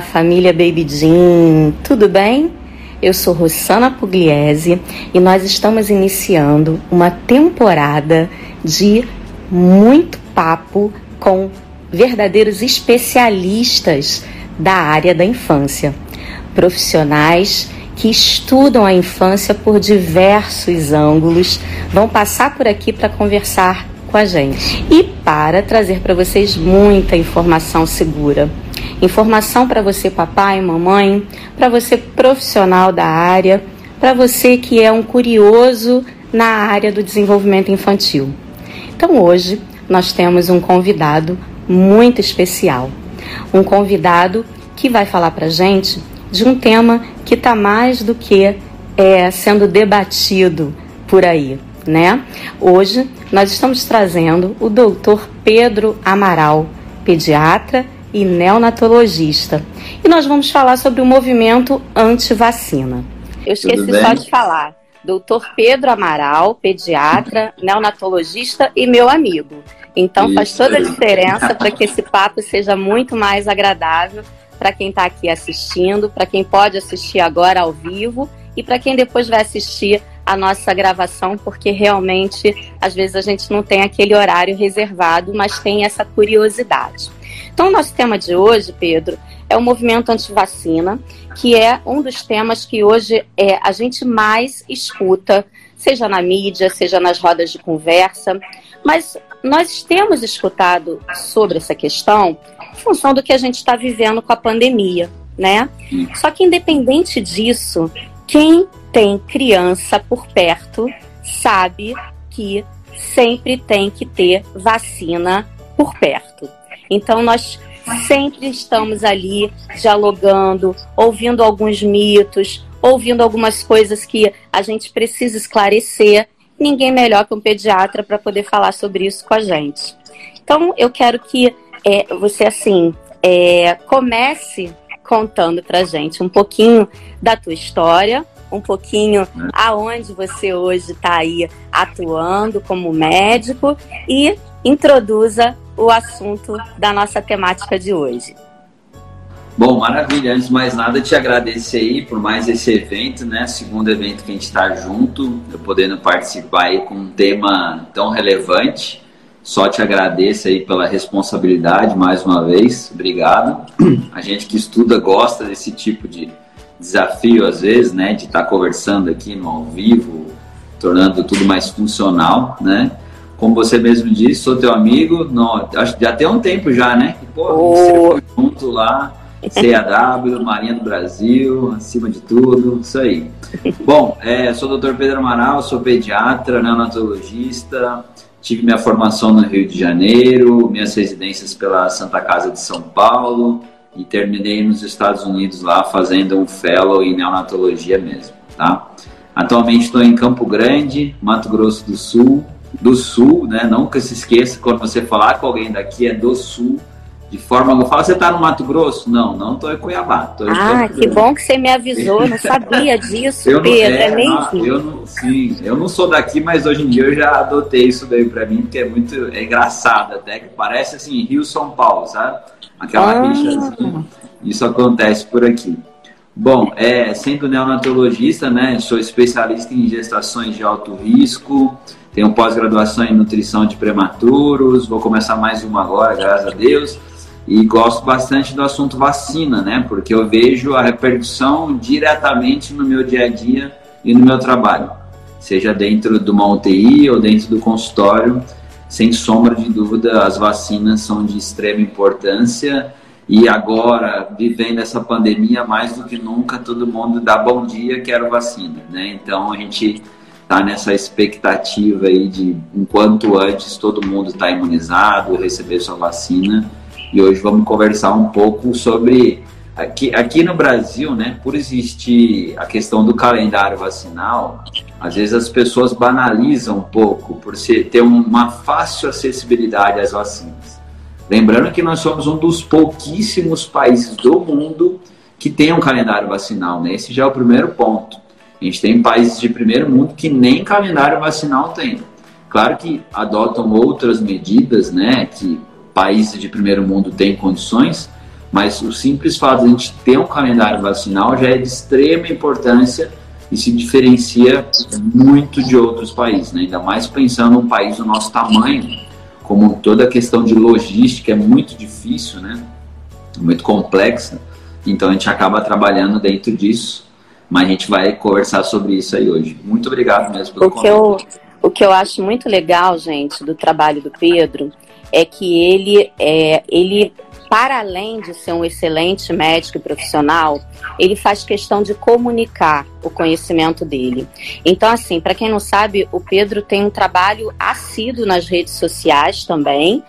Família Baby Jean, tudo bem? Eu sou Rossana Pugliese e nós estamos iniciando uma temporada de muito papo com verdadeiros especialistas da área da infância, profissionais que estudam a infância por diversos ângulos, vão passar por aqui para conversar com a gente e para trazer para vocês muita informação segura. Informação para você, papai, mamãe, para você, profissional da área, para você que é um curioso na área do desenvolvimento infantil. Então, hoje nós temos um convidado muito especial. Um convidado que vai falar para gente de um tema que está mais do que é, sendo debatido por aí, né? Hoje nós estamos trazendo o doutor Pedro Amaral, pediatra e neonatologista. E nós vamos falar sobre o movimento anti-vacina. Eu esqueci só de falar. Doutor Pedro Amaral, pediatra, neonatologista e meu amigo. Então Isso. faz toda a diferença para que esse papo seja muito mais agradável para quem está aqui assistindo, para quem pode assistir agora ao vivo e para quem depois vai assistir a nossa gravação, porque realmente às vezes a gente não tem aquele horário reservado, mas tem essa curiosidade. Então, o nosso tema de hoje, Pedro, é o movimento anti-vacina, que é um dos temas que hoje é, a gente mais escuta, seja na mídia, seja nas rodas de conversa. Mas nós temos escutado sobre essa questão em função do que a gente está vivendo com a pandemia, né? Só que independente disso, quem tem criança por perto sabe que sempre tem que ter vacina por perto. Então nós sempre estamos ali dialogando, ouvindo alguns mitos, ouvindo algumas coisas que a gente precisa esclarecer ninguém melhor que um pediatra para poder falar sobre isso com a gente. Então, eu quero que é, você, assim, é, comece contando para gente um pouquinho da tua história, um pouquinho aonde você hoje está aí atuando como médico e introduza o assunto da nossa temática de hoje. Bom, maravilha. Antes de mais nada, te agradecer aí por mais esse evento, né? Segundo evento que a gente está junto, eu podendo participar aí com um tema tão relevante. Só te agradeço aí pela responsabilidade mais uma vez. Obrigado. A gente que estuda gosta desse tipo de desafio às vezes, né? De estar tá conversando aqui no ao vivo, tornando tudo mais funcional, né? Como você mesmo disse, sou teu amigo. Não, acho que já tem um tempo já, né? Pô, oh. você foi junto lá CAW, Marinha do Brasil, acima de tudo, isso aí. Bom, é, sou o Dr. Pedro Amaral, sou pediatra, neonatologista, tive minha formação no Rio de Janeiro, minhas residências pela Santa Casa de São Paulo e terminei nos Estados Unidos lá fazendo um fellow em neonatologia mesmo, tá? Atualmente estou em Campo Grande, Mato Grosso do Sul, do Sul, né? Nunca se esqueça quando você falar com alguém daqui é do Sul, de forma alguma. Fala, você está no Mato Grosso? Não, não estou em Cuiabá. Tô em ah, que bom que você me avisou, não sabia disso, eu Pedro, não, é, é mesmo? eu não, sim, eu não sou daqui, mas hoje em dia eu já adotei isso daí para mim, porque é muito é engraçado até, que parece assim, Rio-São Paulo, sabe? Aquela ah. assim, isso acontece por aqui. Bom, é, sendo neonatologista, né, sou especialista em gestações de alto risco, tenho pós-graduação em nutrição de prematuros, vou começar mais uma agora, graças a Deus e gosto bastante do assunto vacina, né? Porque eu vejo a repercussão diretamente no meu dia a dia e no meu trabalho, seja dentro de uma UTI ou dentro do consultório. Sem sombra de dúvida, as vacinas são de extrema importância e agora, vivendo essa pandemia, mais do que nunca, todo mundo dá bom dia, quero vacina, né? Então a gente está nessa expectativa aí de, enquanto antes, todo mundo está imunizado, receber sua vacina e hoje vamos conversar um pouco sobre aqui, aqui no Brasil, né, por existir a questão do calendário vacinal, às vezes as pessoas banalizam um pouco por ser, ter uma fácil acessibilidade às vacinas. Lembrando que nós somos um dos pouquíssimos países do mundo que tem um calendário vacinal, né? Esse já é o primeiro ponto. A gente tem países de primeiro mundo que nem calendário vacinal tem. Claro que adotam outras medidas, né, que países de primeiro mundo têm condições, mas o simples fato de a gente ter um calendário vacinal já é de extrema importância e se diferencia muito de outros países, né? ainda mais pensando um país do nosso tamanho, como toda a questão de logística é muito difícil, né? muito complexa, então a gente acaba trabalhando dentro disso, mas a gente vai conversar sobre isso aí hoje. Muito obrigado mesmo pelo o que eu O que eu acho muito legal, gente, do trabalho do Pedro, é que ele, é, ele para além de ser um excelente médico e profissional, ele faz questão de comunicar o conhecimento dele. Então, assim, para quem não sabe, o Pedro tem um trabalho assíduo nas redes sociais também.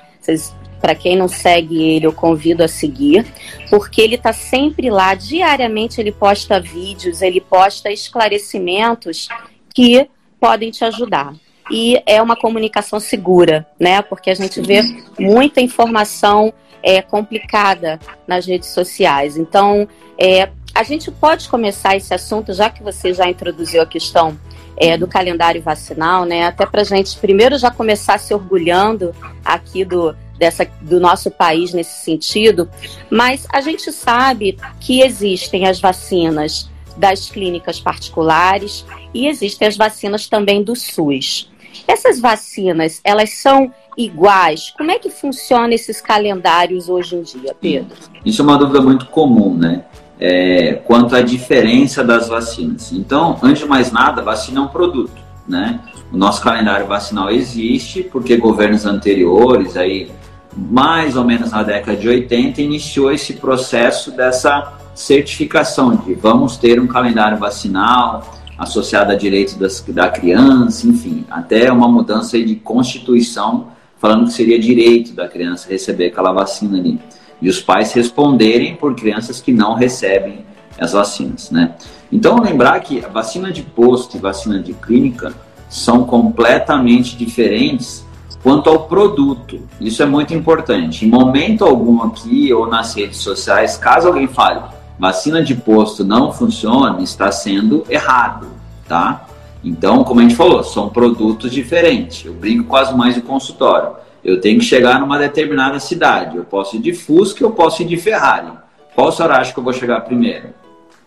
Para quem não segue ele, eu convido a seguir, porque ele está sempre lá, diariamente ele posta vídeos, ele posta esclarecimentos que podem te ajudar e é uma comunicação segura, né? Porque a gente vê muita informação é, complicada nas redes sociais. Então, é, a gente pode começar esse assunto, já que você já introduziu a questão é, do calendário vacinal, né? Até para a gente primeiro já começar se orgulhando aqui do, dessa, do nosso país nesse sentido, mas a gente sabe que existem as vacinas das clínicas particulares e existem as vacinas também do SUS. Essas vacinas, elas são iguais? Como é que funciona esses calendários hoje em dia, Pedro? Isso é uma dúvida muito comum, né? É, quanto à diferença das vacinas. Então, antes de mais nada, vacina é um produto, né? O nosso calendário vacinal existe porque governos anteriores, aí mais ou menos na década de 80, iniciou esse processo dessa certificação de vamos ter um calendário vacinal, associada a direitos das, da criança, enfim, até uma mudança de constituição falando que seria direito da criança receber aquela vacina ali. E os pais responderem por crianças que não recebem as vacinas, né? Então, lembrar que a vacina de posto e vacina de clínica são completamente diferentes quanto ao produto. Isso é muito importante. Em momento algum aqui ou nas redes sociais, caso alguém fale, vacina de posto não funciona, está sendo errado, tá? Então, como a gente falou, são produtos diferentes. Eu brinco quase mais de consultório. Eu tenho que chegar numa determinada cidade. Eu posso ir de Fusca, eu posso ir de Ferrari. Qual senhor acha que eu vou chegar primeiro?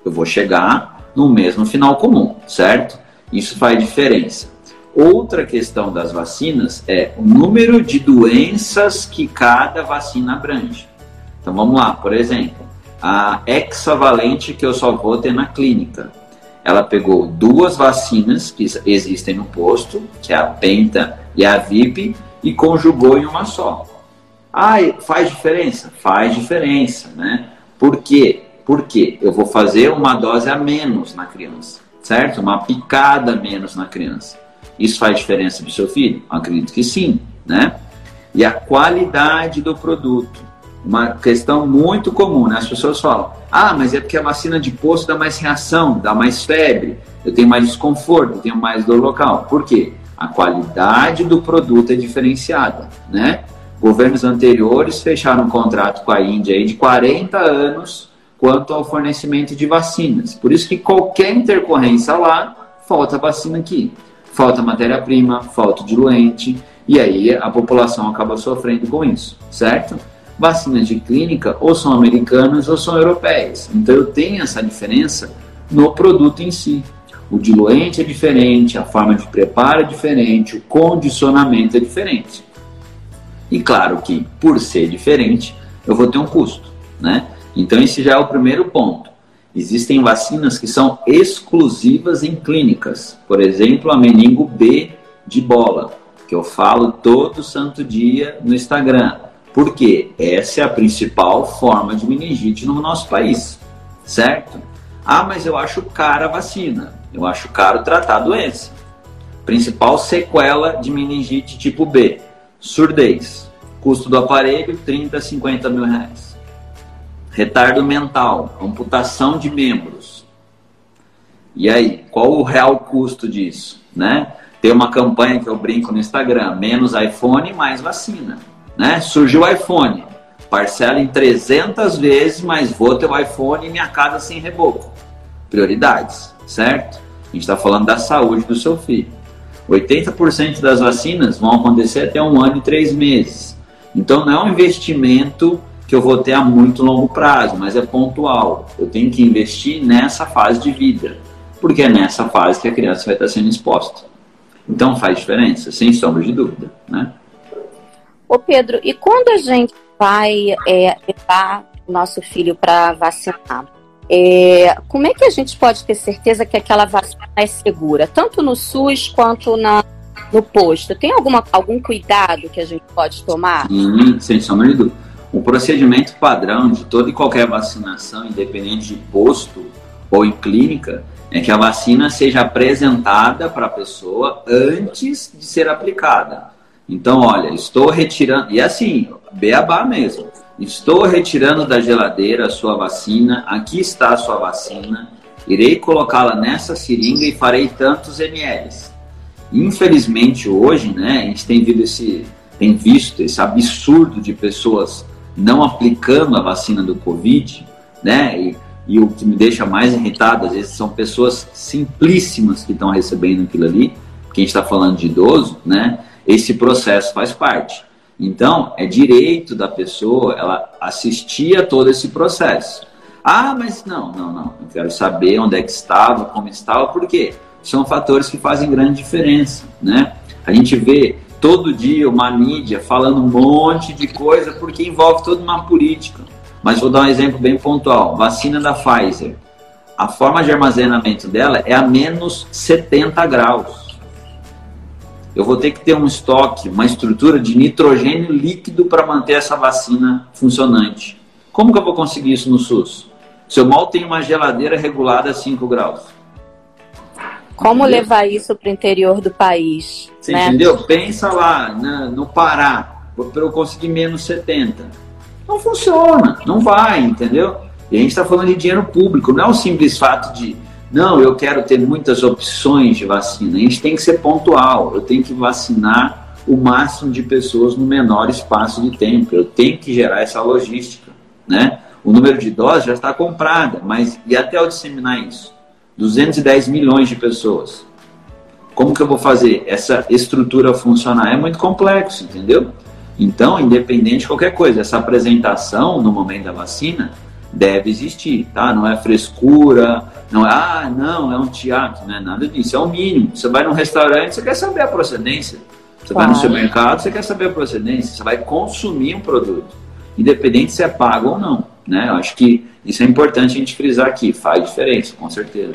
Eu vou chegar no mesmo final comum, certo? Isso faz diferença. Outra questão das vacinas é o número de doenças que cada vacina abrange. Então vamos lá, por exemplo, a hexavalente que eu só vou ter na clínica. Ela pegou duas vacinas que existem no posto, que é a Penta e a VIP, e conjugou em uma só. Ah, faz diferença? Faz diferença, né? Por quê? Porque eu vou fazer uma dose a menos na criança, certo? Uma picada a menos na criança. Isso faz diferença para o seu filho? Acredito que sim, né? E a qualidade do produto uma questão muito comum, né? As pessoas falam: ah, mas é porque a vacina de posto dá mais reação, dá mais febre, eu tenho mais desconforto, eu tenho mais dor local. Por quê? A qualidade do produto é diferenciada, né? Governos anteriores fecharam um contrato com a Índia de 40 anos quanto ao fornecimento de vacinas. Por isso que qualquer intercorrência lá, falta vacina aqui. Falta matéria-prima, falta diluente, e aí a população acaba sofrendo com isso, certo? Vacinas de clínica ou são americanas ou são europeias. Então eu tenho essa diferença no produto em si. O diluente é diferente, a forma de preparo é diferente, o condicionamento é diferente. E claro que, por ser diferente, eu vou ter um custo, né? Então esse já é o primeiro ponto. Existem vacinas que são exclusivas em clínicas. Por exemplo, a meningo B de bola, que eu falo todo santo dia no Instagram porque essa é a principal forma de meningite no nosso país, certo? Ah, mas eu acho cara a vacina, eu acho caro tratar a doença. Principal sequela de meningite tipo B, surdez. Custo do aparelho, 30, 50 mil reais. Retardo mental, amputação de membros. E aí, qual o real custo disso? Né? Tem uma campanha que eu brinco no Instagram, menos iPhone, mais vacina. Né? Surgiu o iPhone, parcela em 300 vezes, mas vou ter o iPhone e minha casa sem reboco. Prioridades, certo? A gente está falando da saúde do seu filho. 80% das vacinas vão acontecer até um ano e três meses. Então não é um investimento que eu vou ter a muito longo prazo, mas é pontual. Eu tenho que investir nessa fase de vida, porque é nessa fase que a criança vai estar sendo exposta. Então faz diferença, sem sombra de dúvida, né? Ô Pedro, e quando a gente vai é, levar o nosso filho para vacinar, é, como é que a gente pode ter certeza que aquela vacina é segura, tanto no SUS quanto na, no posto? Tem alguma, algum cuidado que a gente pode tomar? Sim, sem sombra de dúvida. O procedimento padrão de toda e qualquer vacinação, independente de posto ou em clínica, é que a vacina seja apresentada para a pessoa antes de ser aplicada. Então, olha, estou retirando, e assim, beabá mesmo, estou retirando da geladeira a sua vacina, aqui está a sua vacina, irei colocá-la nessa seringa e farei tantos ml. Infelizmente hoje, né, a gente tem visto esse, tem visto esse absurdo de pessoas não aplicando a vacina do Covid, né? E, e o que me deixa mais irritado, às vezes, são pessoas simplíssimas que estão recebendo aquilo ali, porque a gente está falando de idoso, né? Esse processo faz parte. Então, é direito da pessoa ela assistir a todo esse processo. Ah, mas não, não, não. Eu quero saber onde é que estava, como estava, por quê? São fatores que fazem grande diferença, né? A gente vê todo dia uma mídia falando um monte de coisa porque envolve toda uma política. Mas vou dar um exemplo bem pontual: vacina da Pfizer. A forma de armazenamento dela é a menos 70 graus. Eu vou ter que ter um estoque, uma estrutura de nitrogênio líquido para manter essa vacina funcionante. Como que eu vou conseguir isso no SUS? Se eu mal tenho uma geladeira regulada a 5 graus. Como entendeu? levar isso para o interior do país? Você né? entendeu? Pensa lá né, no Pará, para eu conseguir menos 70. Não funciona, não vai, entendeu? E a gente está falando de dinheiro público, não é o simples fato de, não, eu quero ter muitas opções de vacina. A gente tem que ser pontual, eu tenho que vacinar o máximo de pessoas no menor espaço de tempo, eu tenho que gerar essa logística, né? O número de doses já está comprada, mas e até eu disseminar isso? 210 milhões de pessoas. Como que eu vou fazer essa estrutura funcionar? É muito complexo, entendeu? Então, independente de qualquer coisa, essa apresentação no momento da vacina deve existir, tá? Não é frescura, não é, ah, não, é um teatro, não é nada disso, é o mínimo. Você vai num restaurante, você quer saber a procedência. Você vai no supermercado, você quer saber a procedência, você vai consumir um produto, independente se é pago ou não, né? Eu acho que isso é importante a gente frisar aqui, faz diferença, com certeza.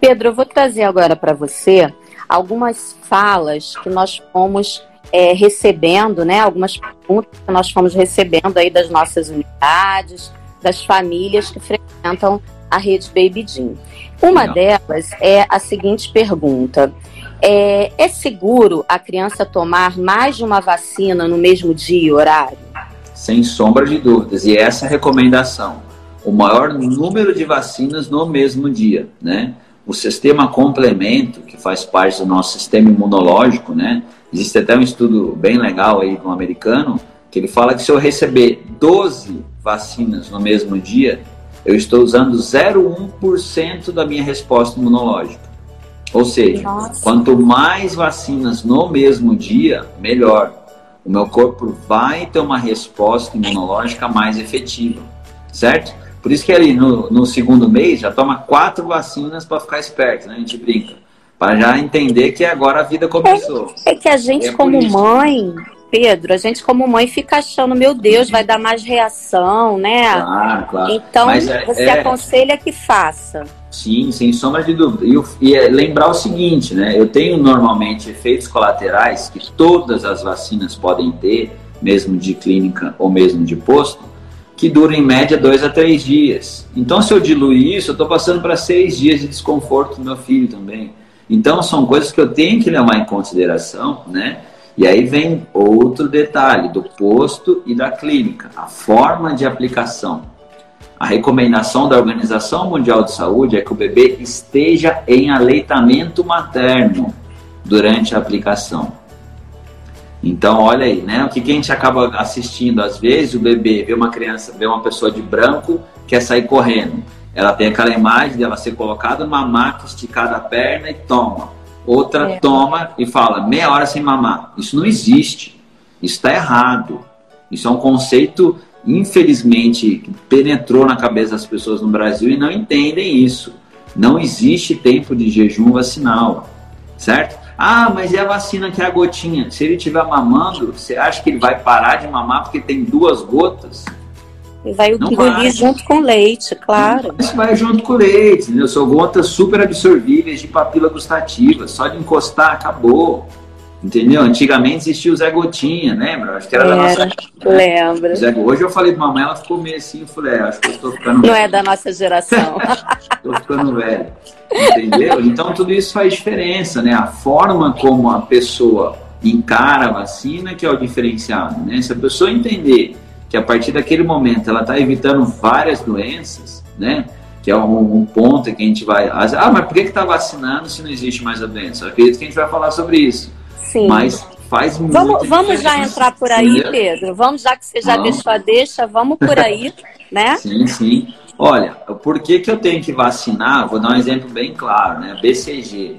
Pedro, eu vou trazer agora para você algumas falas que nós fomos é, recebendo, né? Algumas perguntas que nós fomos recebendo aí das nossas unidades, das famílias que frequentam a rede Baby Jean. Uma Não. delas é a seguinte pergunta: é, é seguro a criança tomar mais de uma vacina no mesmo dia e horário? Sem sombra de dúvidas. E essa é a recomendação. O maior número de vacinas no mesmo dia, né? o sistema complemento, que faz parte do nosso sistema imunológico, né? Existe até um estudo bem legal aí no americano, que ele fala que se eu receber 12 vacinas no mesmo dia, eu estou usando 0,1% da minha resposta imunológica. Ou seja, Nossa. quanto mais vacinas no mesmo dia, melhor. O meu corpo vai ter uma resposta imunológica mais efetiva, certo? Por isso que ali no, no segundo mês já toma quatro vacinas para ficar esperto, né? A gente brinca. Para já entender que agora a vida começou. É, é que a gente, é como mãe, Pedro, a gente como mãe fica achando, meu Deus, vai dar mais reação, né? Claro, claro. Então, é, você é... aconselha que faça. Sim, sem sombra de dúvida. E, e é lembrar o seguinte, né? Eu tenho normalmente efeitos colaterais que todas as vacinas podem ter, mesmo de clínica ou mesmo de posto, que dura em média dois a três dias. Então, se eu diluir isso, eu estou passando para seis dias de desconforto do meu filho também. Então, são coisas que eu tenho que levar em consideração, né? E aí vem outro detalhe do posto e da clínica, a forma de aplicação. A recomendação da Organização Mundial de Saúde é que o bebê esteja em aleitamento materno durante a aplicação. Então, olha aí, né? O que, que a gente acaba assistindo às vezes, o bebê vê uma criança, vê uma pessoa de branco, quer sair correndo. Ela tem aquela imagem dela ser colocada numa maca, esticada a perna e toma. Outra é. toma e fala, meia hora sem mamar. Isso não existe. Isso está errado. Isso é um conceito, infelizmente, que penetrou na cabeça das pessoas no Brasil e não entendem isso. Não existe tempo de jejum vacinal, certo? Ah, mas é a vacina que é a gotinha. Se ele estiver mamando, você acha que ele vai parar de mamar porque tem duas gotas? E vai engolir junto com leite, claro. Isso vai junto com leite, entendeu? São gotas super absorvíveis de papila gustativa. Só de encostar, acabou. Entendeu? Antigamente existia o Zé Gotinha, lembra? Acho que era, era da nossa. Lembra. Zé... Hoje eu falei pra mamãe, ela ficou meio assim, eu falei, é, acho que eu tô ficando. Não é da nossa geração. tô ficando velho. Entendeu? Então tudo isso faz diferença, né? A forma como a pessoa encara a vacina que é o diferenciado, né? Se a pessoa entender que a partir daquele momento ela está evitando várias doenças, né? Que é um, um, ponto que a gente vai. Ah, mas por que está vacinando se não existe mais a doença? Eu acredito que a gente vai falar sobre isso. Sim. Mas faz muito. Vamos, vamos já entrar por aí, Pedro. Vamos, já que você já vamos. deixou a deixa, vamos por aí, né? Sim, sim. Olha, por que, que eu tenho que vacinar? Vou dar um exemplo bem claro, né? BCG,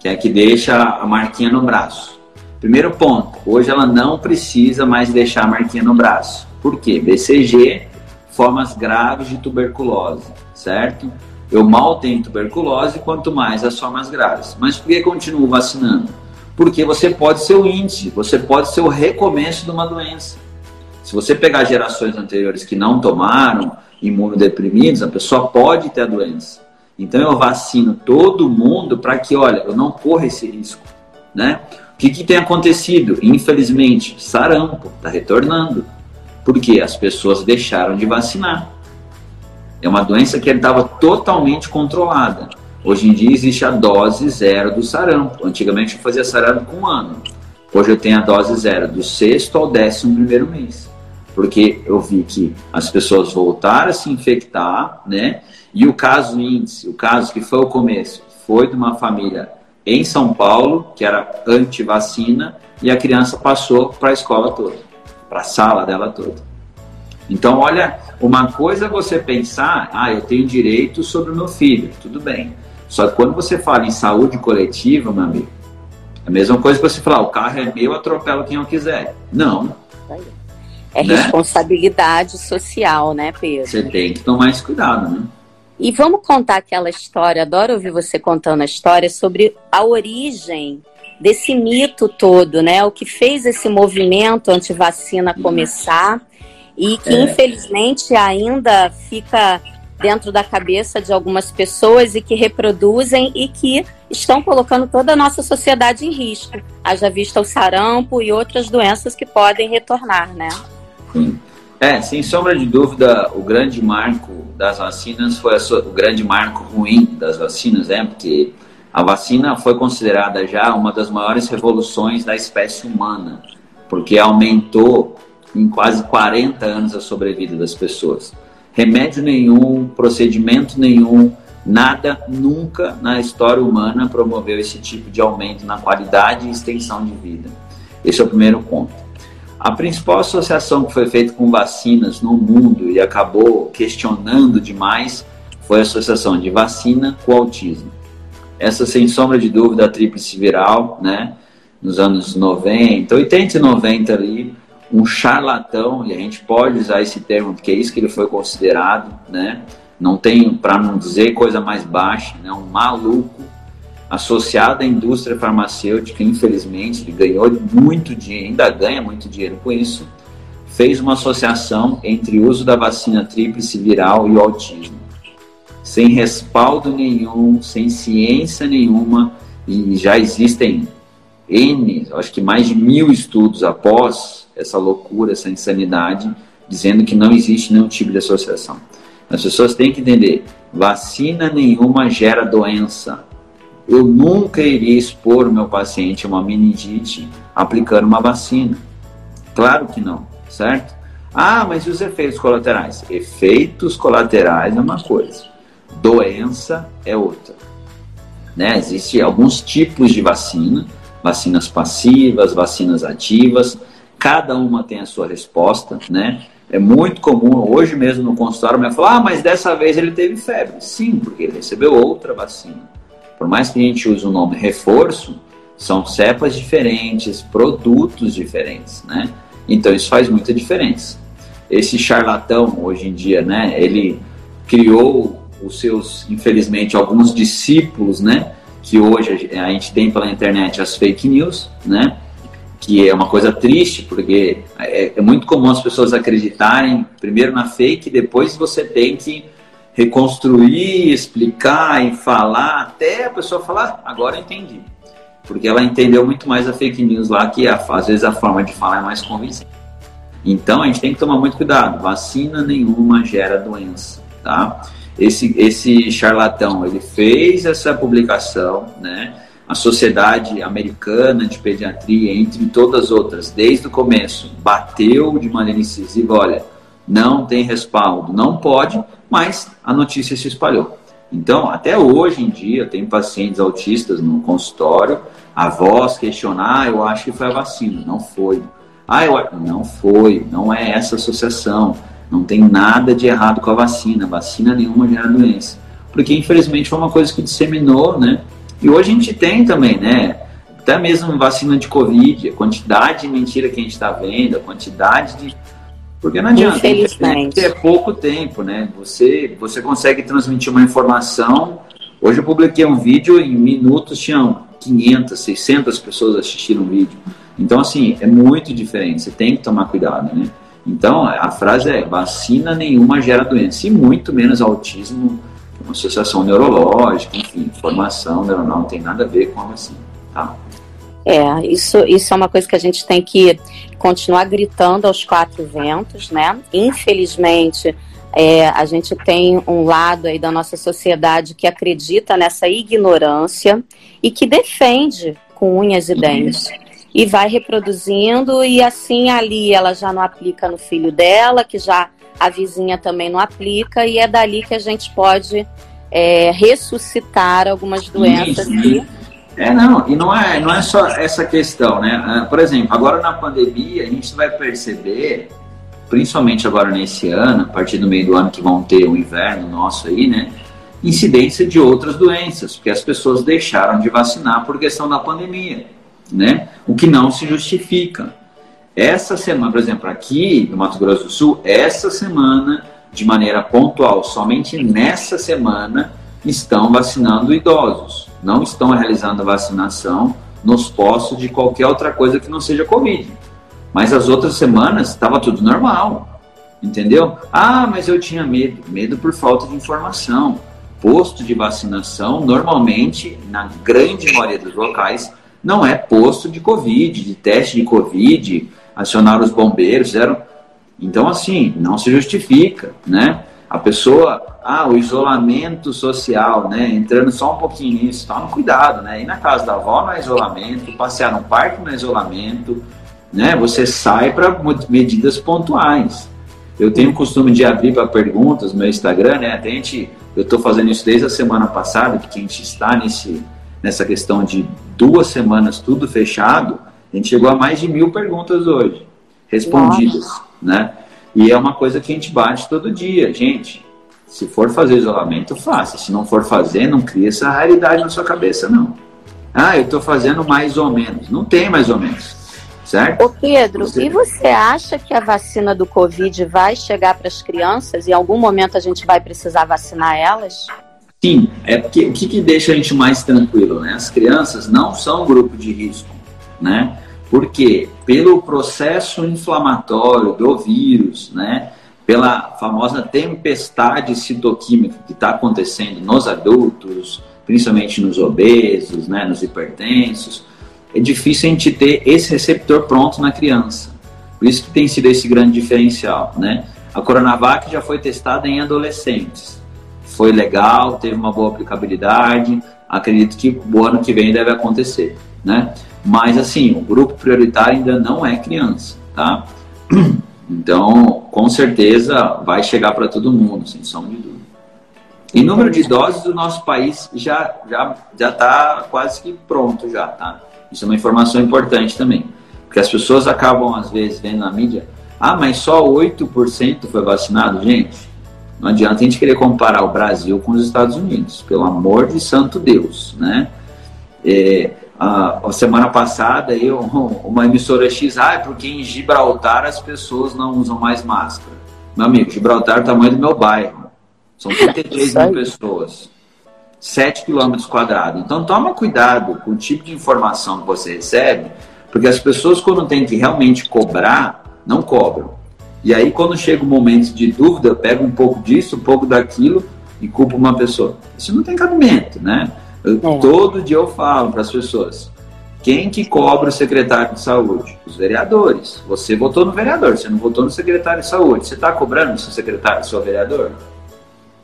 que é que deixa a marquinha no braço. Primeiro ponto, hoje ela não precisa mais deixar a marquinha no braço. Por quê? BCG, formas graves de tuberculose, certo? Eu mal tenho tuberculose, quanto mais as formas graves. Mas por que continuo vacinando? Porque você pode ser o índice, você pode ser o recomeço de uma doença. Se você pegar gerações anteriores que não tomaram, imunodeprimidos, a pessoa pode ter a doença. Então eu vacino todo mundo para que, olha, eu não corra esse risco, né? O que, que tem acontecido? Infelizmente, sarampo está retornando. Porque as pessoas deixaram de vacinar. É uma doença que estava totalmente controlada. Hoje em dia existe a dose zero do sarampo. Antigamente eu fazia sarampo com um ano. Hoje eu tenho a dose zero do sexto ao décimo primeiro mês. Porque eu vi que as pessoas voltaram a se infectar, né? E o caso índice, o caso que foi o começo, foi de uma família em São Paulo, que era anti-vacina, e a criança passou para a escola toda para a sala dela toda. Então, olha, uma coisa é você pensar, ah, eu tenho direito sobre o meu filho, tudo bem. Só que quando você fala em saúde coletiva, meu amigo, é a mesma coisa que você falar, o carro é meu, atropelo quem eu quiser. Não. É né? responsabilidade social, né, Pedro? Você tem que tomar esse cuidado, né? E vamos contar aquela história, adoro ouvir você contando a história sobre a origem desse mito todo, né? O que fez esse movimento anti-vacina começar e que é. infelizmente ainda fica dentro da cabeça de algumas pessoas e que reproduzem e que estão colocando toda a nossa sociedade em risco. Haja vista o sarampo e outras doenças que podem retornar, né? Sim. É, sem sombra de dúvida, o grande marco das vacinas foi o grande marco ruim das vacinas, né? Porque a vacina foi considerada já uma das maiores revoluções da espécie humana, porque aumentou em quase 40 anos a sobrevida das pessoas. Remédio nenhum, procedimento nenhum, nada nunca na história humana promoveu esse tipo de aumento na qualidade e extensão de vida. Esse é o primeiro ponto. A principal associação que foi feita com vacinas no mundo e acabou questionando demais foi a associação de vacina com autismo essa sem sombra de dúvida a tríplice viral, né? Nos anos 90, 80 e 90 ali, um charlatão, e a gente pode usar esse termo porque é isso que ele foi considerado, né? Não tem, para não dizer coisa mais baixa, né? Um maluco associado à indústria farmacêutica, infelizmente, ele ganhou muito dinheiro, ainda ganha muito dinheiro com isso, fez uma associação entre o uso da vacina tríplice viral e o autismo sem respaldo nenhum, sem ciência nenhuma, e já existem N, acho que mais de mil estudos após essa loucura, essa insanidade, dizendo que não existe nenhum tipo de associação. As pessoas têm que entender: vacina nenhuma gera doença. Eu nunca iria expor meu paciente a uma meningite aplicando uma vacina. Claro que não, certo? Ah, mas e os efeitos colaterais? Efeitos colaterais é uma coisa doença é outra. Né? Existem alguns tipos de vacina, vacinas passivas, vacinas ativas, cada uma tem a sua resposta, né? É muito comum, hoje mesmo no consultório, me falar, ah, mas dessa vez ele teve febre. Sim, porque ele recebeu outra vacina. Por mais que a gente use o nome reforço, São cepas diferentes, produtos diferentes, né? Então isso faz muita diferença. Esse charlatão hoje em dia, né? Ele criou os seus, infelizmente, alguns discípulos, né? Que hoje a gente tem pela internet as fake news, né? Que é uma coisa triste, porque é, é muito comum as pessoas acreditarem primeiro na fake, depois você tem que reconstruir, explicar e falar, até a pessoa falar, agora entendi. Porque ela entendeu muito mais a fake news lá, que a, às vezes a forma de falar é mais convincente. Então a gente tem que tomar muito cuidado. Vacina nenhuma gera doença, tá? Esse, esse charlatão, ele fez essa publicação, né? A Sociedade Americana de Pediatria, entre todas as outras, desde o começo, bateu de maneira incisiva, olha, não tem respaldo, não pode, mas a notícia se espalhou. Então, até hoje em dia, tem pacientes autistas no consultório, avós questionar, ah, eu acho que foi a vacina. Não foi. Ah, eu não foi, não é essa associação. Não tem nada de errado com a vacina. Vacina nenhuma gera doença. Porque infelizmente foi uma coisa que disseminou, né? E hoje a gente tem também, né? Até mesmo vacina de Covid, a quantidade de mentira que a gente está vendo, a quantidade de porque não adianta, Infelizmente. é pouco tempo, né? Você, você consegue transmitir uma informação. Hoje eu publiquei um vídeo, em minutos tinham 500, 600 pessoas assistindo o vídeo. Então, assim, é muito diferente. Você tem que tomar cuidado, né? Então, a frase é: vacina nenhuma gera doença, e muito menos autismo, uma associação neurológica, enfim, formação neuronal não tem nada a ver com a vacina, tá? É, isso, isso é uma coisa que a gente tem que continuar gritando aos quatro ventos, né? Infelizmente, é, a gente tem um lado aí da nossa sociedade que acredita nessa ignorância e que defende com unhas e dentes. E vai reproduzindo, e assim ali ela já não aplica no filho dela, que já a vizinha também não aplica, e é dali que a gente pode é, ressuscitar algumas doenças que é, não, e não é, não é só essa questão, né? Ah, por exemplo, agora na pandemia, a gente vai perceber, principalmente agora nesse ano, a partir do meio do ano que vão ter o inverno nosso aí, né? Incidência de outras doenças, porque as pessoas deixaram de vacinar por questão da pandemia, né? O que não se justifica. Essa semana, por exemplo, aqui no Mato Grosso do Sul, essa semana, de maneira pontual, somente nessa semana, estão vacinando idosos não estão realizando vacinação nos postos de qualquer outra coisa que não seja Covid. Mas as outras semanas estava tudo normal, entendeu? Ah, mas eu tinha medo, medo por falta de informação. Posto de vacinação, normalmente, na grande maioria dos locais, não é posto de Covid, de teste de Covid, acionaram os bombeiros, eram. Então, assim, não se justifica, né? A pessoa, ah, o isolamento social, né? Entrando só um pouquinho nisso, toma cuidado, né? Ir na casa da avó não é isolamento, passear no parque não é isolamento, né? Você sai para medidas pontuais. Eu tenho o costume de abrir para perguntas no meu Instagram, né? Até a gente, eu estou fazendo isso desde a semana passada, porque a gente está nesse, nessa questão de duas semanas tudo fechado. A gente chegou a mais de mil perguntas hoje, respondidas, Nossa. né? E é uma coisa que a gente bate todo dia. Gente, se for fazer isolamento, faça. Se não for fazer, não cria essa realidade na sua cabeça, não. Ah, eu estou fazendo mais ou menos. Não tem mais ou menos. Certo? Ô Pedro, você... e você acha que a vacina do Covid vai chegar para as crianças? Em algum momento a gente vai precisar vacinar elas? Sim, é porque o que, que deixa a gente mais tranquilo, né? As crianças não são grupo de risco, né? Porque pelo processo inflamatório do vírus, né, pela famosa tempestade citoquímica que está acontecendo nos adultos, principalmente nos obesos, né, nos hipertensos, é difícil a gente ter esse receptor pronto na criança. Por isso que tem sido esse grande diferencial, né? A Coronavac já foi testada em adolescentes. Foi legal, teve uma boa aplicabilidade. Acredito que o ano que vem deve acontecer, né? Mas assim, o grupo prioritário ainda não é criança, tá? Então, com certeza vai chegar para todo mundo, sem som de dúvida. E número de doses do nosso país já já já está quase que pronto já, tá? Isso é uma informação importante também, porque as pessoas acabam às vezes vendo na mídia, ah, mas só 8% foi vacinado, gente. Não adianta a gente querer comparar o Brasil com os Estados Unidos, pelo amor de santo Deus, né? É, a, a semana passada eu, uma emissora X, ah, é porque em Gibraltar as pessoas não usam mais máscara. Meu amigo, Gibraltar é o tamanho do meu bairro. São 33 mil pessoas. 7 quilômetros quadrados. Então toma cuidado com o tipo de informação que você recebe, porque as pessoas quando têm que realmente cobrar, não cobram. E aí quando chega o um momento de dúvida, pega um pouco disso, um pouco daquilo e culpa uma pessoa. Isso não tem cabimento, né? Eu, é. Todo dia eu falo para as pessoas, quem que cobra o secretário de saúde? Os vereadores. Você votou no vereador, você não votou no secretário de saúde. Você está cobrando o seu secretário, o seu vereador?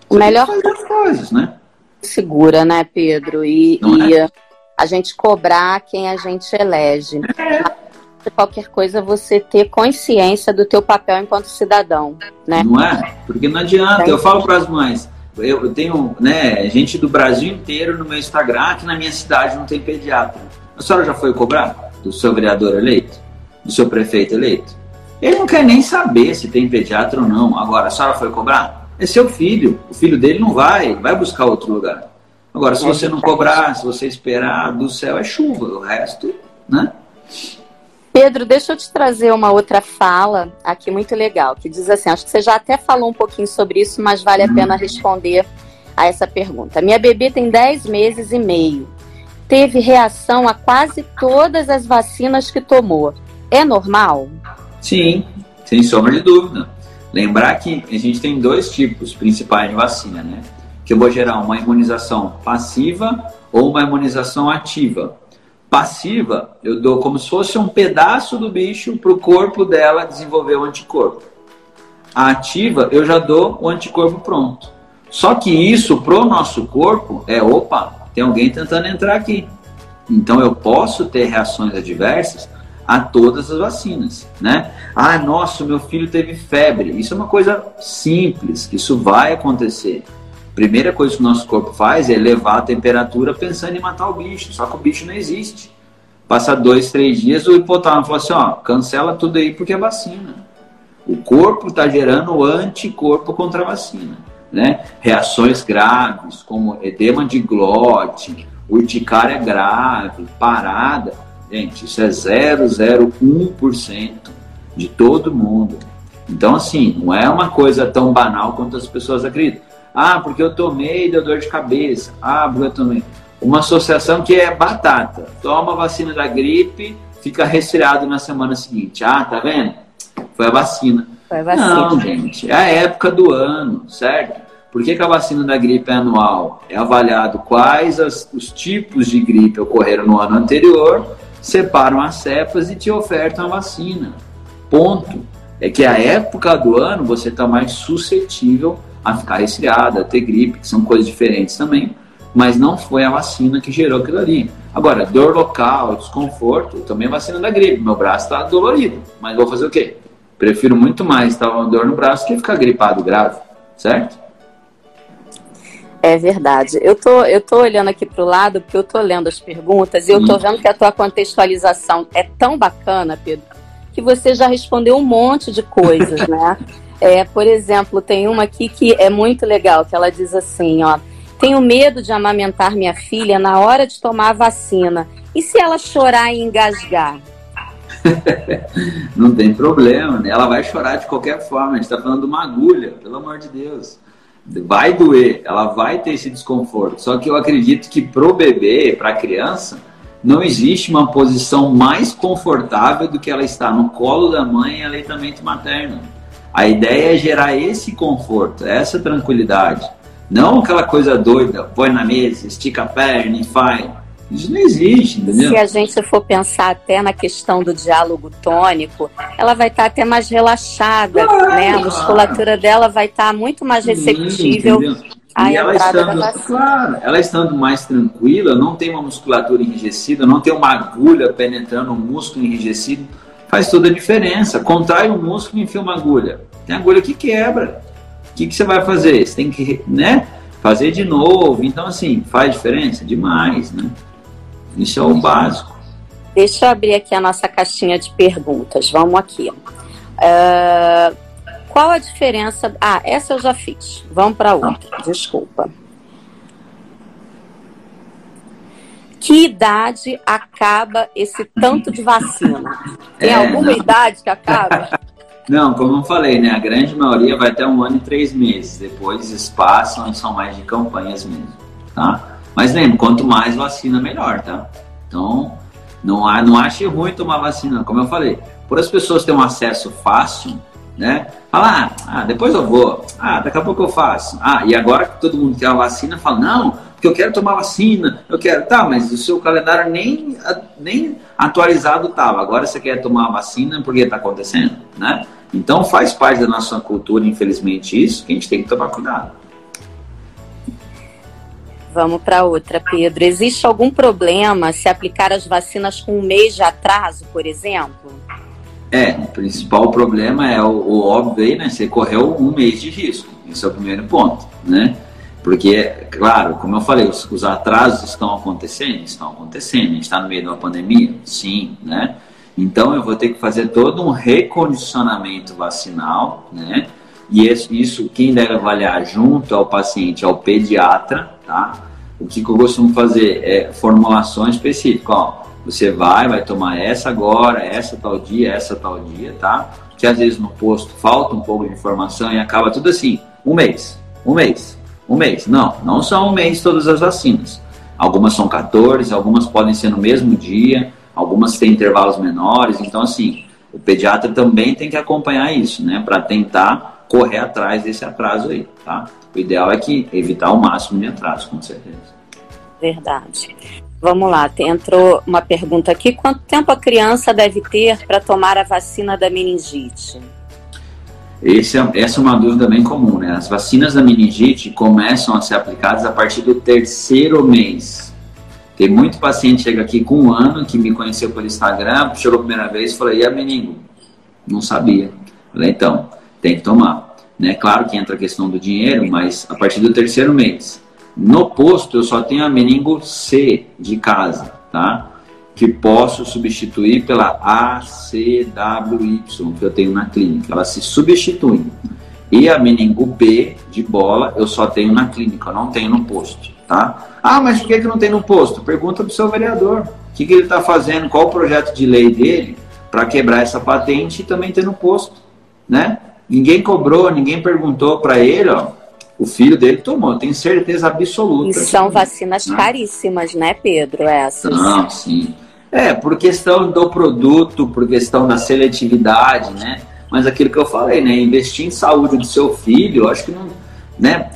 O melhor coisas, né? segura, né, Pedro? E, e é? a gente cobrar quem a gente elege. É. Qualquer coisa você ter consciência do teu papel enquanto cidadão, né? Não é? Porque não adianta. Eu falo para as mães, eu tenho né, gente do Brasil inteiro no meu Instagram, que na minha cidade não tem pediatra. A senhora já foi cobrar do seu vereador eleito? Do seu prefeito eleito? Ele não quer nem saber se tem pediatra ou não. Agora, a senhora foi cobrar? é seu filho. O filho dele não vai, vai buscar outro lugar. Agora, se você não cobrar, se você esperar, do céu é chuva, o resto, né? Pedro, deixa eu te trazer uma outra fala aqui muito legal, que diz assim, acho que você já até falou um pouquinho sobre isso, mas vale a uhum. pena responder a essa pergunta. Minha bebê tem 10 meses e meio. Teve reação a quase todas as vacinas que tomou. É normal? Sim, sem sombra de dúvida. Lembrar que a gente tem dois tipos principais de vacina, né? Que eu vou gerar uma imunização passiva ou uma imunização ativa. Passiva, eu dou como se fosse um pedaço do bicho para o corpo dela desenvolver o anticorpo. A ativa, eu já dou o anticorpo pronto. Só que isso pro nosso corpo é, opa, tem alguém tentando entrar aqui. Então eu posso ter reações adversas a todas as vacinas, né? Ah, nossa, meu filho teve febre. Isso é uma coisa simples, que isso vai acontecer. Primeira coisa que o nosso corpo faz é elevar a temperatura pensando em matar o bicho, só que o bicho não existe. Passa dois, três dias, o hipotálamo fala assim, ó, cancela tudo aí porque é vacina. O corpo está gerando anticorpo contra a vacina. Né? Reações graves, como edema de glote, urticária grave, parada Gente, isso é 0,01% de todo mundo. Então, assim, não é uma coisa tão banal quanto as pessoas acreditam. Ah, porque eu tomei e deu dor de cabeça. Ah, porque eu tomei. Uma associação que é batata. Toma a vacina da gripe, fica resfriado na semana seguinte. Ah, tá vendo? Foi a vacina. Foi a vacina. Não, gente, é a época do ano, certo? Por que, que, a vacina da gripe é anual? É avaliado quais as, os tipos de gripe ocorreram no ano anterior separam as cepas e te ofertam a vacina. Ponto. É que a época do ano você está mais suscetível a ficar resfriado, a ter gripe, que são coisas diferentes também, mas não foi a vacina que gerou aquilo ali. Agora, dor local, desconforto, também vacina da gripe. Meu braço está dolorido, mas vou fazer o quê? Prefiro muito mais estar com dor no braço que ficar gripado grave, certo? É verdade. Eu tô, eu tô olhando aqui para o lado, porque eu tô lendo as perguntas e eu tô vendo que a tua contextualização é tão bacana, Pedro, que você já respondeu um monte de coisas, né? É, por exemplo, tem uma aqui que é muito legal, que ela diz assim, ó, tenho medo de amamentar minha filha na hora de tomar a vacina. E se ela chorar e engasgar? Não tem problema, né? Ela vai chorar de qualquer forma. A gente está falando de uma agulha, pelo amor de Deus vai doer, ela vai ter esse desconforto. Só que eu acredito que pro bebê, para a criança, não existe uma posição mais confortável do que ela estar no colo da mãe em aleitamento materno. A ideia é gerar esse conforto, essa tranquilidade. Não aquela coisa doida, põe na mesa, estica a perna e faz. Isso não existe, entendeu? Se a gente for pensar até na questão do diálogo tônico, ela vai estar até mais relaxada, claro, né? A musculatura claro. dela vai estar muito mais receptível à ela estando, claro, ela estando mais tranquila, não tem uma musculatura enrijecida, não tem uma agulha penetrando um músculo enrijecido, faz toda a diferença. Contrai o músculo e enfia uma agulha. Tem agulha que quebra. O que, que você vai fazer? Você tem que, né? Fazer de novo. Então, assim, faz diferença? Demais, né? Isso é o básico. Deixa eu abrir aqui a nossa caixinha de perguntas. Vamos aqui. Uh, qual a diferença? Ah, essa eu já fiz. Vamos para outra. Desculpa. Que idade acaba esse tanto de vacina? Tem é, alguma não. idade que acaba? Não, como eu falei, né? A grande maioria vai até um ano e três meses. Depois espaçam e são mais de campanhas mesmo, tá? Mas lembra, quanto mais vacina, melhor, tá? Então, não, há, não ache ruim tomar vacina. Como eu falei, por as pessoas terem um acesso fácil, né? Falar, ah, depois eu vou. Ah, daqui a pouco eu faço. Ah, e agora que todo mundo quer a vacina, fala, não, porque eu quero tomar vacina, eu quero. Tá, mas o seu calendário nem, nem atualizado estava. Agora você quer tomar vacina porque está acontecendo, né? Então faz parte da nossa cultura, infelizmente, isso, que a gente tem que tomar cuidado. Vamos para outra, Pedro. Existe algum problema se aplicar as vacinas com um mês de atraso, por exemplo? É, o principal problema é o, o óbvio aí, né? Você correu um mês de risco. Esse é o primeiro ponto, né? Porque, claro, como eu falei, os, os atrasos estão acontecendo? Estão acontecendo. A gente está no meio de uma pandemia? Sim, né? Então eu vou ter que fazer todo um recondicionamento vacinal, né? E isso, quem deve avaliar junto ao paciente é o pediatra, tá? O que, que eu costumo fazer é formulações específicas, ó. Você vai, vai tomar essa agora, essa tal dia, essa tal dia, tá? Que às vezes no posto falta um pouco de informação e acaba tudo assim, um mês, um mês, um mês. Não, não são um mês todas as vacinas. Algumas são 14, algumas podem ser no mesmo dia, algumas têm intervalos menores. Então, assim, o pediatra também tem que acompanhar isso, né? Para tentar correr atrás desse atraso aí, tá? O ideal é que evitar o máximo de atraso, com certeza. Verdade. Vamos lá, entrou uma pergunta aqui. Quanto tempo a criança deve ter para tomar a vacina da meningite? Esse é, essa é uma dúvida bem comum, né? As vacinas da meningite começam a ser aplicadas a partir do terceiro mês tem muito paciente chega aqui com um ano, que me conheceu pelo Instagram, chegou a primeira vez e falou, e a meningo? Não sabia. Falei, então, tem que tomar. Né? Claro que entra a questão do dinheiro, mas a partir do terceiro mês. No posto, eu só tenho a meningo C de casa, tá? Que posso substituir pela ACWY, que eu tenho na clínica. Ela se substitui. E a meningo B de bola, eu só tenho na clínica, eu não tenho no posto, tá? Ah, mas por que, que não tem no posto? Pergunta para o seu vereador. O que, que ele está fazendo? Qual o projeto de lei dele para quebrar essa patente e também ter no posto? Né? Ninguém cobrou, ninguém perguntou para ele, ó. O filho dele tomou, tenho certeza absoluta. E são vacinas né? caríssimas, né, Pedro? Essas. Não, sim. É, por questão do produto, por questão da seletividade, né? Mas aquilo que eu falei, né? Investir em saúde do seu filho, eu acho que não né?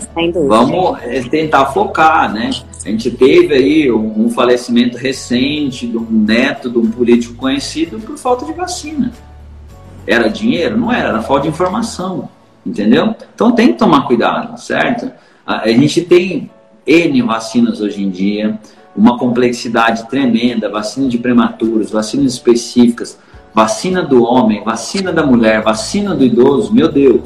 Vamos é, tentar focar, né? A gente teve aí um, falecimento recente de um neto de um político conhecido por falta de vacina. Era dinheiro? Não era, era falta de informação, entendeu? Então tem que tomar cuidado, certo? A gente tem N vacinas hoje em dia, uma complexidade tremenda, vacina de prematuros, vacinas específicas, vacina do homem, vacina da mulher, vacina do idoso, meu Deus,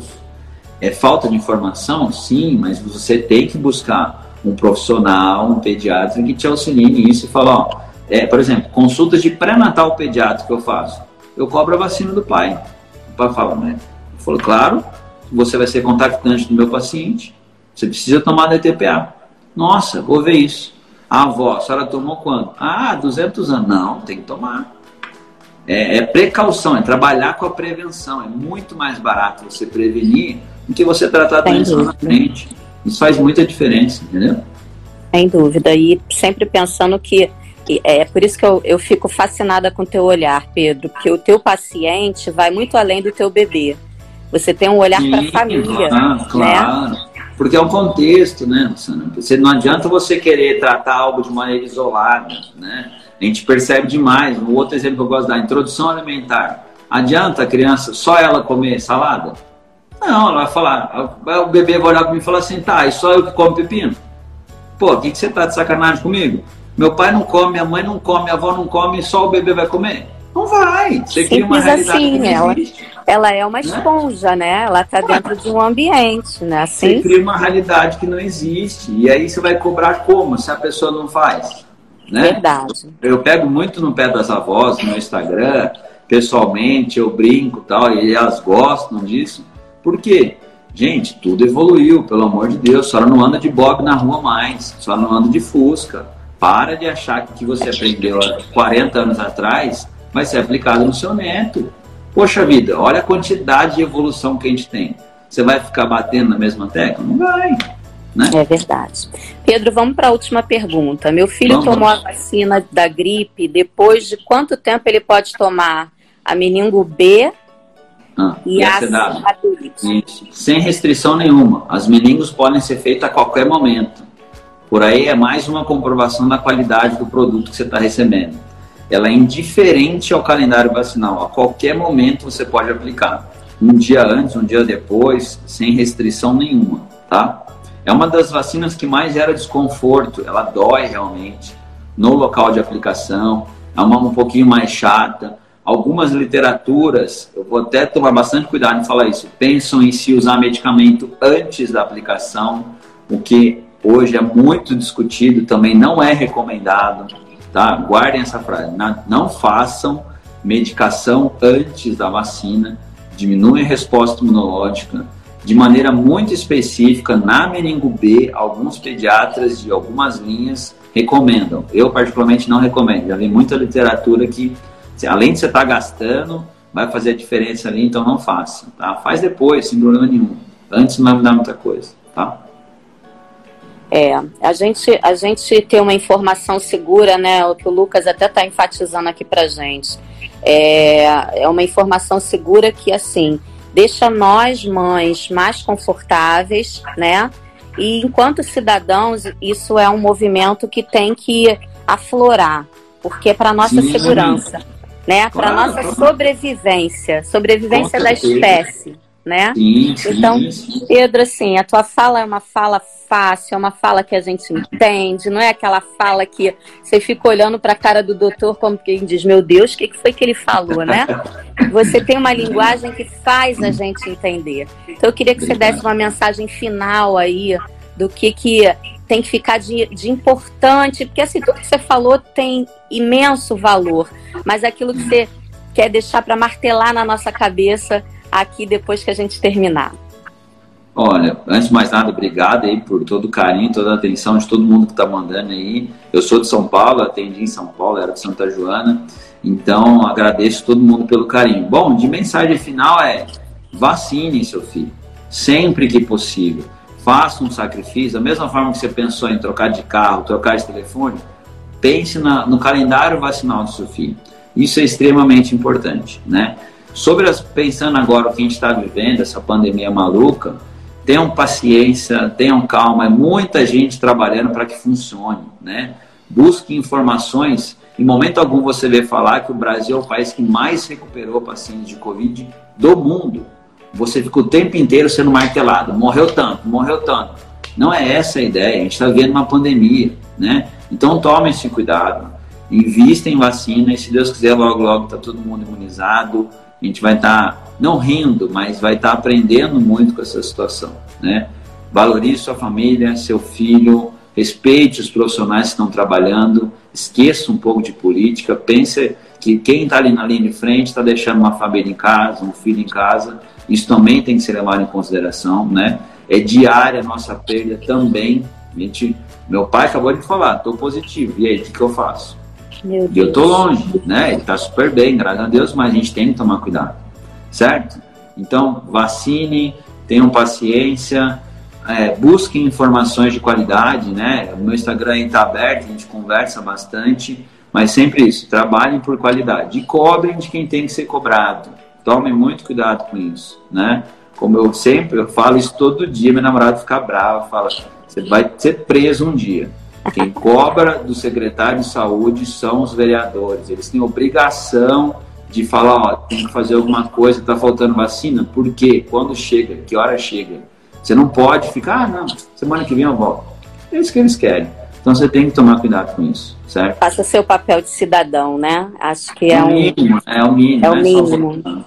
é falta de informação? Sim, mas você tem que buscar um profissional, um pediatra que te auxilie nisso e falar, ó, é, por exemplo, consultas de pré-natal pediátrico que eu faço, eu cobro a vacina do pai. O pai fala, né? Falo, claro, você vai ser contactante do meu paciente, você precisa tomar DTPA. Nossa, vou ver isso. A avó, a senhora tomou quanto? Ah, 200 anos. Não, tem que tomar. É, é, precaução, é trabalhar com a prevenção. É muito mais barato você prevenir do que você tratar a doença na frente. Isso faz muita diferença, entendeu? Sem dúvida. E sempre pensando que é por isso que eu, eu fico fascinada com o teu olhar, Pedro, porque o teu paciente vai muito além do teu bebê. Você tem um olhar para a família. Ah, claro. Né? Porque é um contexto, né? Você, não adianta você querer tratar algo de maneira isolada, né? A gente percebe demais. Um outro exemplo que eu gosto da introdução alimentar. Adianta a criança só ela comer salada? Não, ela vai falar. O bebê vai olhar para mim e falar assim: tá, e só eu que como pepino? Pô, o que, que você tá de sacanagem comigo? Meu pai não come, minha mãe não come, minha avó não come, só o bebê vai comer? Não vai. Você Simples cria uma realidade assim, que ela, ela é uma né? esponja, né? Ela está dentro de um ambiente, né? Assim? Você cria uma realidade que não existe. E aí você vai cobrar como se a pessoa não faz? Né? Verdade. Eu pego muito no pé das avós no Instagram, pessoalmente, eu brinco tal, e elas gostam disso. Por quê? Gente, tudo evoluiu, pelo amor de Deus. A senhora não anda de bob na rua mais, a senhora não anda de fusca. Para de achar que o que você aprendeu há 40 anos atrás vai ser aplicado no seu neto. Poxa vida, olha a quantidade de evolução que a gente tem. Você vai ficar batendo na mesma tecla? Não vai. Né? É verdade. Pedro, vamos para a última pergunta. Meu filho vamos. tomou a vacina da gripe. Depois de quanto tempo ele pode tomar a meningo B ah, e, a Sem restrição nenhuma. As meningos podem ser feitas a qualquer momento. Por aí é mais uma comprovação da qualidade do produto que você está recebendo. Ela é indiferente ao calendário vacinal. A qualquer momento você pode aplicar. Um dia antes, um dia depois, sem restrição nenhuma, tá? É uma das vacinas que mais gera desconforto. Ela dói realmente no local de aplicação. É uma um pouquinho mais chata algumas literaturas, eu vou até tomar bastante cuidado em falar isso, pensam em se usar medicamento antes da aplicação, o que hoje é muito discutido, também não é recomendado, tá? Guardem essa frase, não façam medicação antes da vacina, diminui a resposta imunológica, de maneira muito específica, na meningo B, alguns pediatras de algumas linhas recomendam. Eu, particularmente, não recomendo. Já li muita literatura que além de você estar tá gastando, vai fazer a diferença ali, então não faça. Tá? Faz depois, sem problema nenhum. Antes não vai mudar muita coisa. É, a gente, a gente ter uma informação segura, né? O que o Lucas até está enfatizando aqui pra gente. É, é uma informação segura que, assim, deixa nós, mães, mais confortáveis, né? E enquanto cidadãos, isso é um movimento que tem que aflorar, porque é para nossa Sim. segurança né? Para claro, nossa sobrevivência, sobrevivência da espécie, né? Sim, então, Pedro, assim, a tua fala é uma fala fácil, é uma fala que a gente entende, não é aquela fala que você fica olhando para a cara do doutor como quem diz, meu Deus, o que, que foi que ele falou, né? Você tem uma linguagem que faz a gente entender. Então, eu queria que você desse uma mensagem final aí do que que tem que ficar de, de importante, porque assim, tudo que você falou tem imenso valor, mas aquilo que você quer deixar para martelar na nossa cabeça aqui depois que a gente terminar. Olha, antes de mais nada, obrigado aí por todo o carinho, toda a atenção de todo mundo que está mandando aí. Eu sou de São Paulo, atendi em São Paulo, era de Santa Joana, então agradeço todo mundo pelo carinho. Bom, de mensagem final é: vacine seu filho, sempre que possível faça um sacrifício, da mesma forma que você pensou em trocar de carro, trocar de telefone, pense na, no calendário vacinal do seu filho. Isso é extremamente importante, né? Sobre as, pensando agora o que a gente está vivendo, essa pandemia maluca, tenham paciência, tenham calma, é muita gente trabalhando para que funcione, né? Busque informações. Em momento algum você vê falar que o Brasil é o país que mais recuperou pacientes de Covid do mundo você fica o tempo inteiro sendo martelado. Morreu tanto, morreu tanto. Não é essa a ideia. A gente está vivendo uma pandemia, né? Então tome esse cuidado. Invista em vacina e se Deus quiser, logo, logo está todo mundo imunizado. A gente vai estar, tá, não rindo, mas vai estar tá aprendendo muito com essa situação, né? Valorize sua família, seu filho, respeite os profissionais que estão trabalhando, esqueça um pouco de política, pense que quem está ali na linha de frente está deixando uma família em casa, um filho em casa, isso também tem que ser levado em consideração, né? É diária a nossa perda também. A gente, meu pai acabou de falar, estou positivo. E aí, o que, que eu faço? Meu e eu estou longe, né? Ele está super bem, graças a Deus, mas a gente tem que tomar cuidado, certo? Então, vacine, tenham paciência, é, busquem informações de qualidade, né? O meu Instagram está aberto, a gente conversa bastante, mas sempre isso, trabalhem por qualidade e cobrem de quem tem que ser cobrado. Tome muito cuidado com isso, né? Como eu sempre eu falo isso todo dia, meu namorado fica bravo, fala: você vai ser preso um dia. Quem cobra do secretário de saúde são os vereadores. Eles têm obrigação de falar: ó, tem que fazer alguma coisa, tá faltando vacina. Por quê? Quando chega? Que hora chega? Você não pode ficar, ah, não, semana que vem eu volto. É isso que eles querem. Então você tem que tomar cuidado com isso, certo? Faça seu papel de cidadão, né? Acho que é, é um. Mínimo, é o mínimo. É o né? mínimo.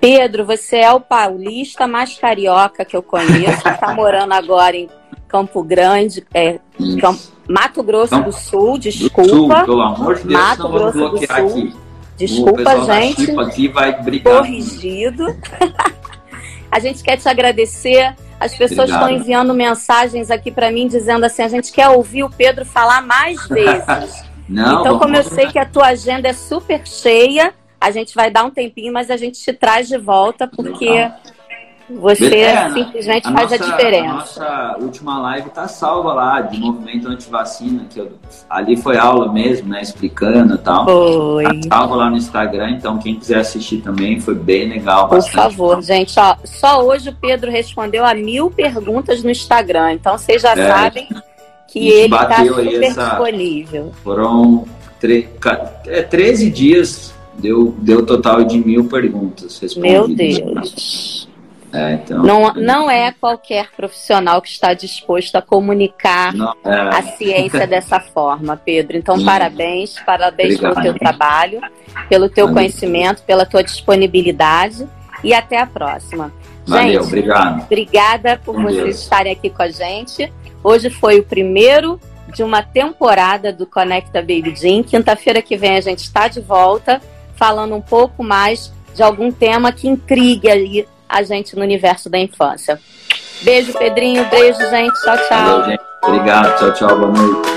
Pedro, você é o paulista mais carioca que eu conheço, está morando agora em Campo Grande, é, Campo, Mato Grosso do Sul, desculpa. Sul, pelo amor de Deus, Mato Grosso do Sul. Aqui. Desculpa, gente. Aqui vai brigar. Corrigido. A gente quer te agradecer. As pessoas Obrigado. estão enviando mensagens aqui para mim dizendo assim: a gente quer ouvir o Pedro falar mais vezes. Não, então, como eu sei que a tua agenda é super cheia, a gente vai dar um tempinho, mas a gente te traz de volta porque você é, simplesmente a faz nossa, a diferença. A nossa última live tá salva lá, de movimento antivacina, que eu, ali foi aula mesmo, né? Explicando e tal. Foi. Tá salva lá no Instagram, então quem quiser assistir também foi bem legal. Por favor, bom. gente, ó, só hoje o Pedro respondeu a mil perguntas no Instagram, então vocês já é, sabem que ele está super essa, disponível. Foram tre é, 13 dias, deu, deu total de mil perguntas respondidas. Meu Deus. É, então... não, não é qualquer profissional que está disposto a comunicar não, é... a ciência dessa forma, Pedro. Então, parabéns, parabéns Obrigado. pelo teu trabalho, pelo teu Valeu. conhecimento, pela tua disponibilidade e até a próxima. Valeu, gente, obrigado. Obrigada por vocês Deus. estarem aqui com a gente. Hoje foi o primeiro de uma temporada do Conecta Baby Jean. Quinta-feira que vem a gente está de volta falando um pouco mais de algum tema que intrigue ali a gente no universo da infância. Beijo, Pedrinho. Beijo, gente. Tchau, tchau. Valeu, gente. Obrigado. Tchau, tchau. Boa noite.